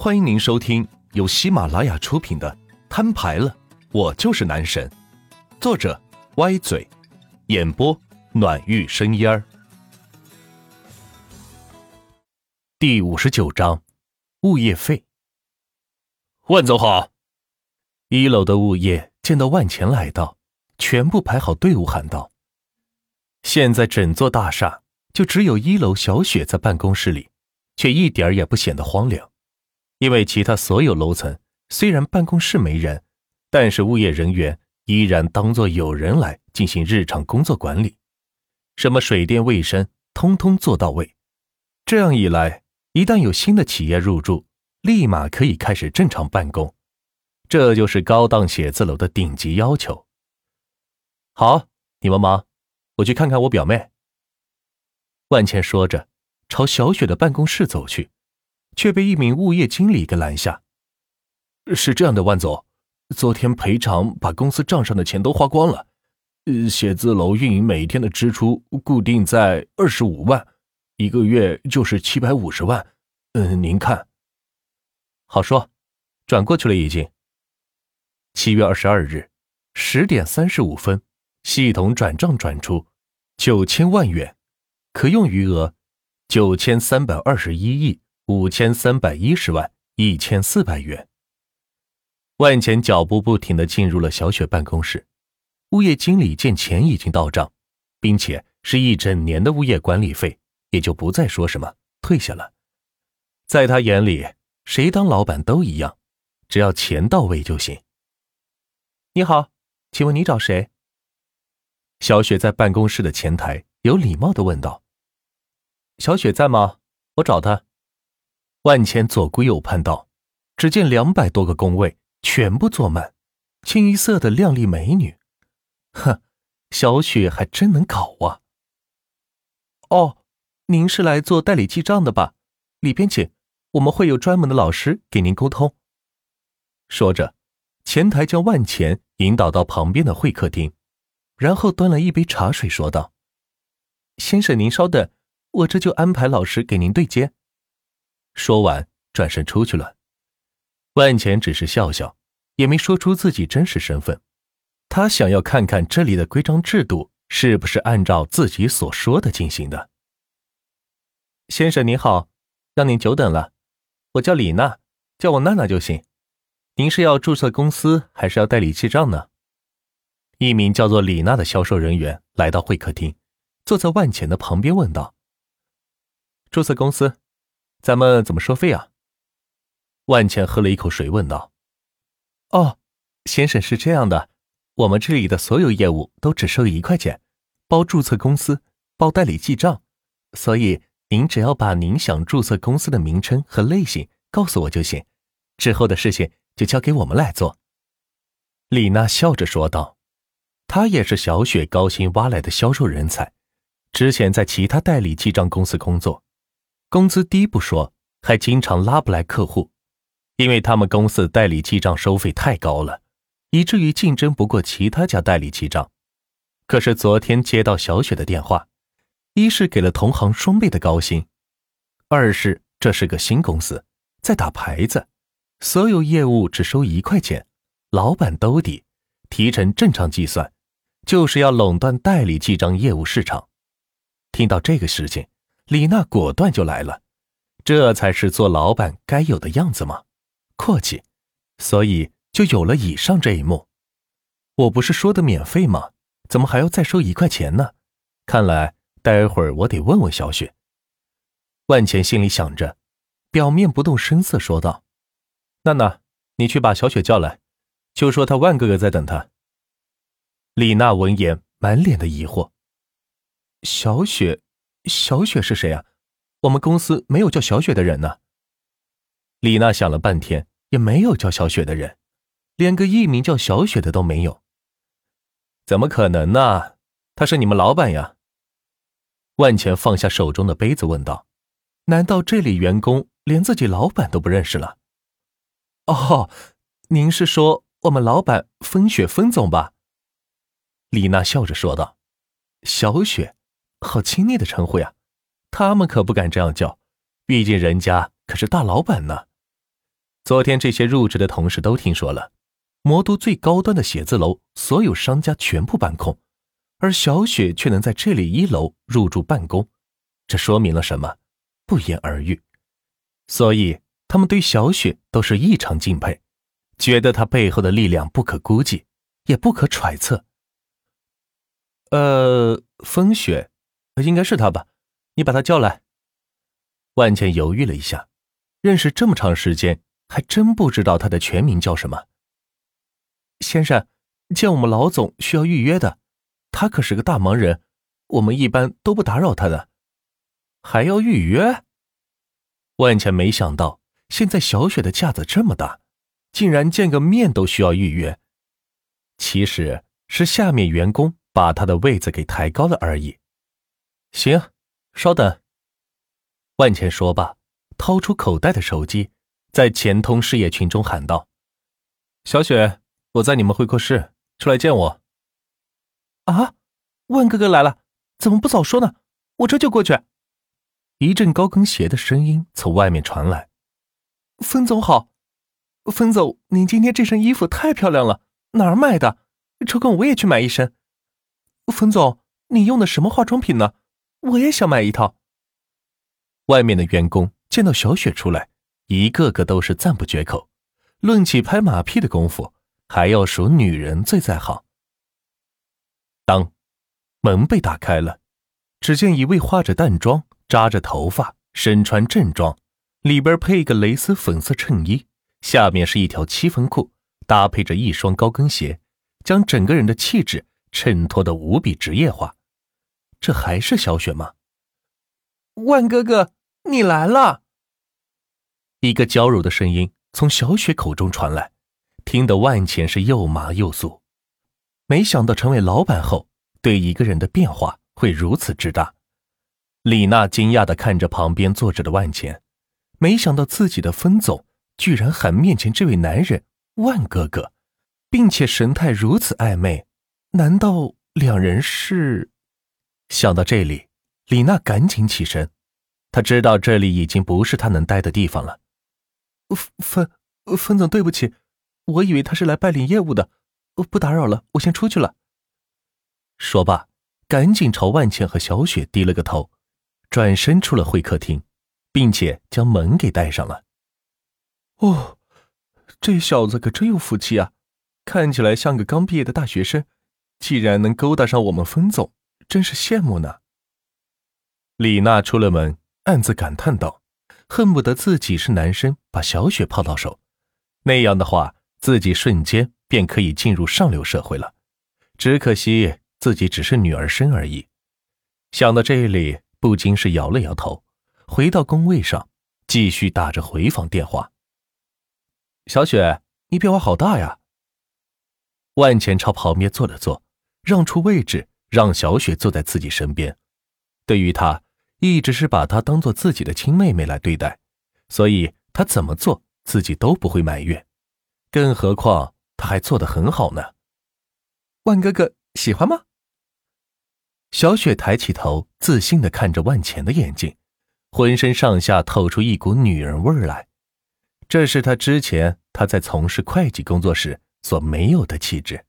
欢迎您收听由喜马拉雅出品的《摊牌了，我就是男神》，作者歪嘴，演播暖玉生烟儿。第五十九章，物业费。万总好！一楼的物业见到万钱来到，全部排好队伍喊道：“现在整座大厦就只有一楼小雪在办公室里，却一点儿也不显得荒凉。”因为其他所有楼层虽然办公室没人，但是物业人员依然当作有人来进行日常工作管理，什么水电卫生通通做到位。这样一来，一旦有新的企业入驻，立马可以开始正常办公。这就是高档写字楼的顶级要求。好，你们忙，我去看看我表妹。万茜说着，朝小雪的办公室走去。却被一名物业经理给拦下。是这样的，万总，昨天赔偿把公司账上的钱都花光了。呃，写字楼运营每天的支出固定在二十五万，一个月就是七百五十万。嗯，您看，好说，转过去了已经。七月二十二日十点三十五分，系统转账转出九千万元，可用余额九千三百二十一亿。五千三百一十万一千四百元。万钱脚步不停的进入了小雪办公室，物业经理见钱已经到账，并且是一整年的物业管理费，也就不再说什么，退下了。在他眼里，谁当老板都一样，只要钱到位就行。你好，请问你找谁？小雪在办公室的前台有礼貌的问道：“小雪在吗？我找她。”万钱左顾右盼道：“只见两百多个工位全部坐满，清一色的靓丽美女。哼，小雪还真能搞啊！”哦，您是来做代理记账的吧？里边请，我们会有专门的老师给您沟通。说着，前台将万钱引导到旁边的会客厅，然后端了一杯茶水，说道：“先生，您稍等，我这就安排老师给您对接。”说完，转身出去了。万钱只是笑笑，也没说出自己真实身份。他想要看看这里的规章制度是不是按照自己所说的进行的。先生您好，让您久等了。我叫李娜，叫我娜娜就行。您是要注册公司还是要代理记账呢？一名叫做李娜的销售人员来到会客厅，坐在万钱的旁边问道：“注册公司。”咱们怎么收费啊？万茜喝了一口水，问道：“哦，先生是这样的，我们这里的所有业务都只收一块钱，包注册公司，包代理记账，所以您只要把您想注册公司的名称和类型告诉我就行，之后的事情就交给我们来做。”李娜笑着说道：“她也是小雪高薪挖来的销售人才，之前在其他代理记账公司工作。”工资低不说，还经常拉不来客户，因为他们公司代理记账收费太高了，以至于竞争不过其他家代理记账。可是昨天接到小雪的电话，一是给了同行双倍的高薪，二是这是个新公司，在打牌子，所有业务只收一块钱，老板兜底，提成正常计算，就是要垄断代理记账业务市场。听到这个事情。李娜果断就来了，这才是做老板该有的样子嘛，阔气，所以就有了以上这一幕。我不是说的免费吗？怎么还要再收一块钱呢？看来待会儿我得问问小雪。万钱心里想着，表面不动声色说道：“娜娜，你去把小雪叫来，就说他万哥哥在等他。”李娜闻言，满脸的疑惑：“小雪。”小雪是谁啊？我们公司没有叫小雪的人呢。李娜想了半天，也没有叫小雪的人，连个艺名叫小雪的都没有。怎么可能呢？他是你们老板呀。万钱放下手中的杯子，问道：“难道这里员工连自己老板都不认识了？”哦，您是说我们老板风雪风总吧？李娜笑着说道：“小雪。”好亲昵的称呼呀，他们可不敢这样叫，毕竟人家可是大老板呢。昨天这些入职的同事都听说了，魔都最高端的写字楼，所有商家全部搬空，而小雪却能在这里一楼入住办公，这说明了什么？不言而喻。所以他们对小雪都是异常敬佩，觉得她背后的力量不可估计，也不可揣测。呃，风雪，应该是他吧？你把他叫来。万茜犹豫了一下，认识这么长时间。还真不知道他的全名叫什么。先生，见我们老总需要预约的，他可是个大忙人，我们一般都不打扰他的。还要预约？万茜没想到，现在小雪的架子这么大，竟然见个面都需要预约。其实是下面员工把他的位子给抬高了而已。行，稍等。万茜说罢，掏出口袋的手机。在钱通事业群中喊道：“小雪，我在你们会客室，出来见我。”啊，万哥哥来了，怎么不早说呢？我这就过去。一阵高跟鞋的声音从外面传来：“分总好，分总，您今天这身衣服太漂亮了，哪儿买的？抽空我也去买一身。分总，你用的什么化妆品呢？我也想买一套。”外面的员工见到小雪出来。一个个都是赞不绝口，论起拍马屁的功夫，还要数女人最在行。当门被打开了，只见一位化着淡妆、扎着头发、身穿正装，里边配一个蕾丝粉色衬衣，下面是一条七分裤，搭配着一双高跟鞋，将整个人的气质衬托的无比职业化。这还是小雪吗？万哥哥，你来了。一个娇柔的声音从小雪口中传来，听得万茜是又麻又酥。没想到成为老板后，对一个人的变化会如此之大。李娜惊讶的看着旁边坐着的万茜，没想到自己的分总居然喊面前这位男人万哥哥，并且神态如此暧昧，难道两人是？想到这里，李娜赶紧起身，她知道这里已经不是她能待的地方了。分分总，对不起，我以为他是来办理业务的，不打扰了，我先出去了。说罢，赶紧朝万茜和小雪低了个头，转身出了会客厅，并且将门给带上了。哦，这小子可真有福气啊，看起来像个刚毕业的大学生，既然能勾搭上我们分总，真是羡慕呢。李娜出了门，暗自感叹道。恨不得自己是男生，把小雪泡到手，那样的话，自己瞬间便可以进入上流社会了。只可惜自己只是女儿身而已。想到这里，不禁是摇了摇头，回到工位上，继续打着回访电话。小雪，你变化好大呀！万钱朝旁边坐了坐，让出位置，让小雪坐在自己身边。对于他。一直是把她当做自己的亲妹妹来对待，所以她怎么做自己都不会埋怨，更何况她还做得很好呢。万哥哥喜欢吗？小雪抬起头，自信的看着万钱的眼睛，浑身上下透出一股女人味儿来，这是她之前她在从事会计工作时所没有的气质。